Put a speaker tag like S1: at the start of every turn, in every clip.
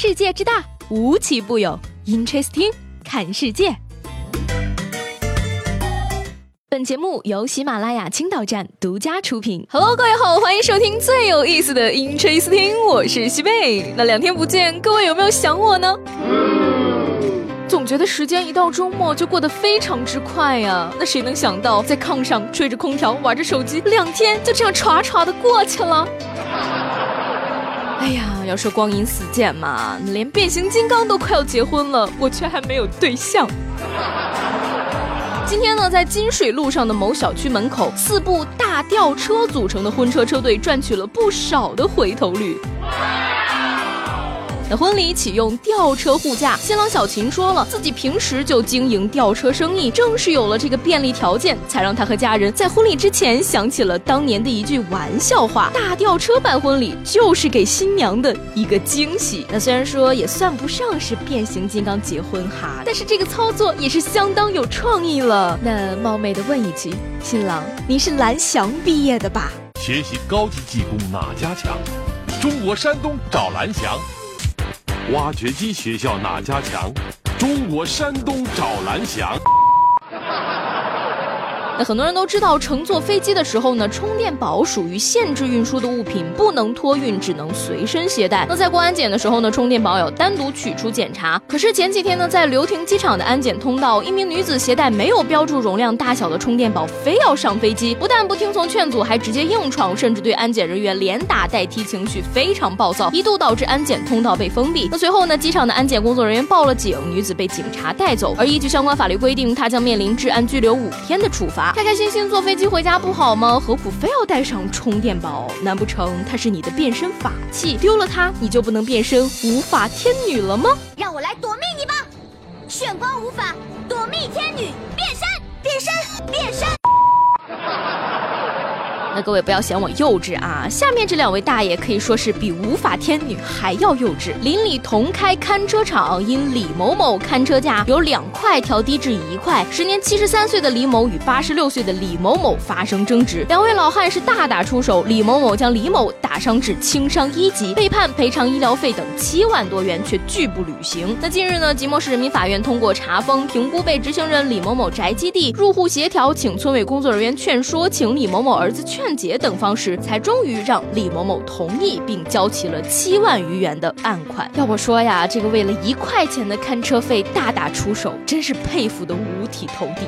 S1: 世界之大，无奇不有。Interesting，看世界。本节目由喜马拉雅青岛站独家出品。Hello，各位好，欢迎收听最有意思的 Interesting，我是西贝。那两天不见，各位有没有想我呢？总觉得时间一到周末就过得非常之快呀。那谁能想到，在炕上吹着空调，玩着手机，两天就这样唰唰的过去了。要说光阴似箭嘛，连变形金刚都快要结婚了，我却还没有对象。今天呢，在金水路上的某小区门口，四部大吊车组成的婚车车队赚取了不少的回头率。那婚礼启用吊车护驾，新郎小秦说了，自己平时就经营吊车生意，正是有了这个便利条件，才让他和家人在婚礼之前想起了当年的一句玩笑话：大吊车办婚礼就是给新娘的一个惊喜。那虽然说也算不上是变形金刚结婚哈，但是这个操作也是相当有创意了。那冒昧的问一句，新郎，您是蓝翔毕业的吧？
S2: 学习高级技工哪家强？中国山东找蓝翔。挖掘机学校哪家强？中国山东找蓝翔。
S1: 那很多人都知道，乘坐飞机的时候呢，充电宝属于限制运输的物品，不能托运，只能随身携带。那在过安检的时候呢，充电宝要单独取出检查。可是前几天呢，在流亭机场的安检通道，一名女子携带没有标注容量大小的充电宝，非要上飞机，不但不听从劝阻，还直接硬闯，甚至对安检人员连打带踢，情绪非常暴躁，一度导致安检通道被封闭。那随后呢，机场的安检工作人员报了警，女子被警察带走。而依据相关法律规定，她将面临治安拘留五天的处罚。开开心心坐飞机回家不好吗？何苦非要带上充电宝？难不成它是你的变身法器？丢了它，你就不能变身无法天女了吗？
S3: 让我来夺命你吧！炫光无法夺命天女，变身，变身，变身。
S1: 那各位不要嫌我幼稚啊！下面这两位大爷可以说是比无法天女还要幼稚。邻里同开看车场，因李某某看车价由两块调低至一块，时年七十三岁的李某与八十六岁的李某某发生争执，两位老汉是大打出手，李某某将李某打伤至轻伤一级，被判赔偿医疗费等七万多元，却拒不履行。那近日呢，即墨市人民法院通过查封、评估被执行人李某某宅基地、入户协调、请村委工作人员劝说、请李某某儿子劝。解等方式，才终于让李某某同意，并交齐了七万余元的案款。要我说呀，这个为了一块钱的看车费大打出手，真是佩服的五体投地。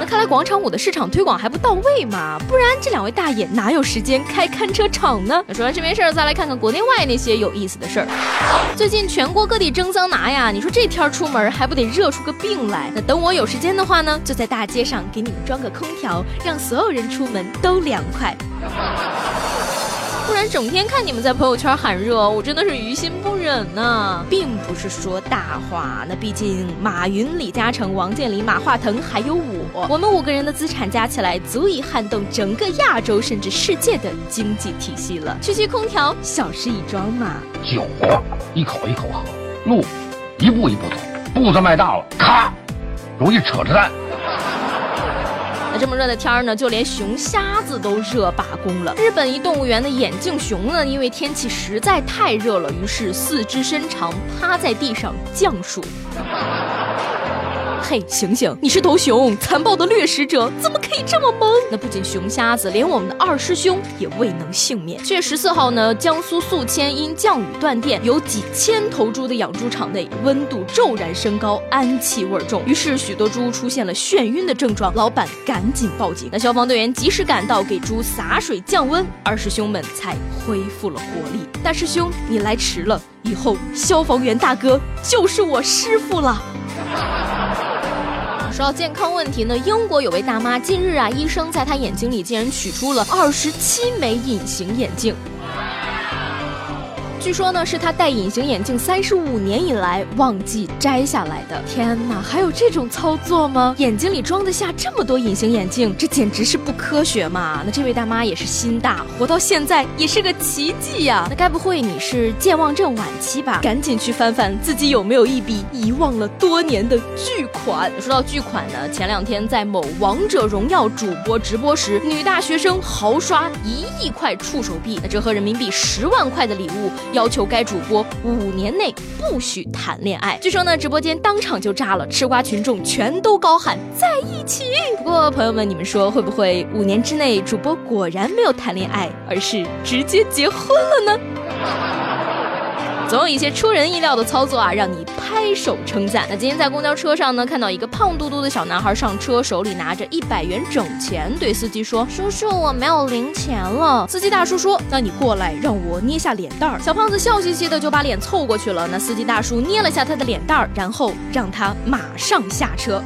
S1: 那看来广场舞的市场推广还不到位嘛，不然这两位大爷哪有时间开看车场呢？那说完这边事儿，再来看看国内外那些有意思的事儿。最近全国各地蒸桑拿呀，你说这天出门还不得热出个病来？那等我有时间的话呢，就在大街上给你们装个空调，让所有人出门都凉快。不然整天看你们在朋友圈喊热，我真的是于心不忍呐。并不是说大话，那毕竟马云、李嘉诚、王健林、马化腾还有我，我们五个人的资产加起来，足以撼动整个亚洲甚至世界的经济体系了。区区空调，小事一桩嘛。
S4: 酒一口一口喝，路一步一步走，步子迈大了，咔，容易扯着蛋。
S1: 这么热的天儿呢，就连熊瞎子都热罢工了。日本一动物园的眼镜熊呢，因为天气实在太热了，于是四肢伸长，趴在地上降暑。嘿，醒醒！你是头熊，残暴的掠食者，怎么可以这么萌？那不仅熊瞎子，连我们的二师兄也未能幸免。七月十四号呢，江苏宿迁因降雨断电，有几千头猪的养猪场内温度骤然升高，氨气味重，于是许多猪出现了眩晕的症状。老板赶紧报警，那消防队员及时赶到，给猪洒水降温，二师兄们才恢复了活力。大师兄，你来迟了，以后消防员大哥就是我师傅了。说到健康问题呢，英国有位大妈，近日啊，医生在她眼睛里竟然取出了二十七枚隐形眼镜。据说呢，是他戴隐形眼镜三十五年以来忘记摘下来的。天哪，还有这种操作吗？眼睛里装得下这么多隐形眼镜，这简直是不科学嘛！那这位大妈也是心大，活到现在也是个奇迹呀。那该不会你是健忘症晚期吧？赶紧去翻翻自己有没有一笔遗忘了多年的巨款。说到巨款呢，前两天在某王者荣耀主播直播时，女大学生豪刷一亿块触手币，那折合人民币十万块的礼物。要求该主播五年内不许谈恋爱。据说呢，直播间当场就炸了，吃瓜群众全都高喊在一起。不过朋友们，你们说会不会五年之内主播果然没有谈恋爱，而是直接结婚了呢？总有一些出人意料的操作啊，让你拍手称赞。那今天在公交车上呢，看到一个胖嘟嘟的小男孩上车，手里拿着一百元整钱，对司机说：“叔叔，我没有零钱了。”司机大叔说：“那你过来，让我捏下脸蛋儿。”小胖子笑嘻嘻的就把脸凑过去了。那司机大叔捏了下他的脸蛋儿，然后让他马上下车。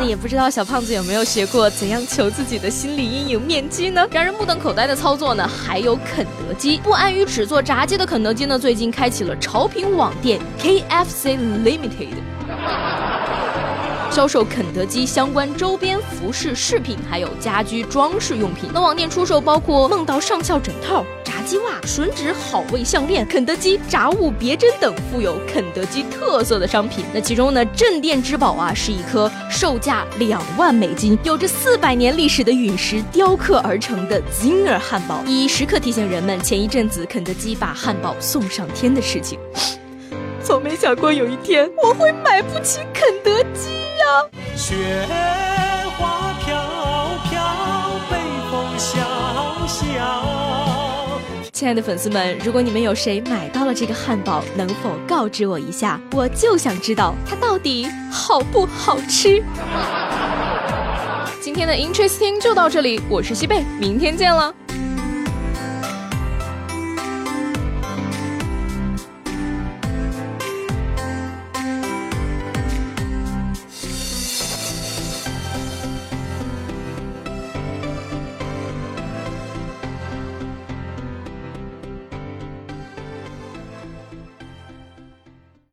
S1: 那也不知道小胖子有没有学过怎样求自己的心理阴影面积呢？让人目瞪口呆的操作呢，还有肯德基。不安于只做炸鸡的肯德基呢，最近开启了潮品网店 KFC Limited，销售肯德基相关周边服饰饰品，还有家居装饰用品。那网店出售包括梦到上校枕套。鸡袜、吮指好味项链、肯德基炸物别针等富有肯德基特色的商品。那其中呢，镇店之宝啊，是一颗售价两万美金、有着四百年历史的陨石雕刻而成的 Zinger 汉堡，以时刻提醒人们前一阵子肯德基把汉堡送上天的事情。从没想过有一天我会买不起肯德基呀！雪亲爱的粉丝们，如果你们有谁买到了这个汉堡，能否告知我一下？我就想知道它到底好不好吃。今天的 Interesting 就到这里，我是西贝，明天见了。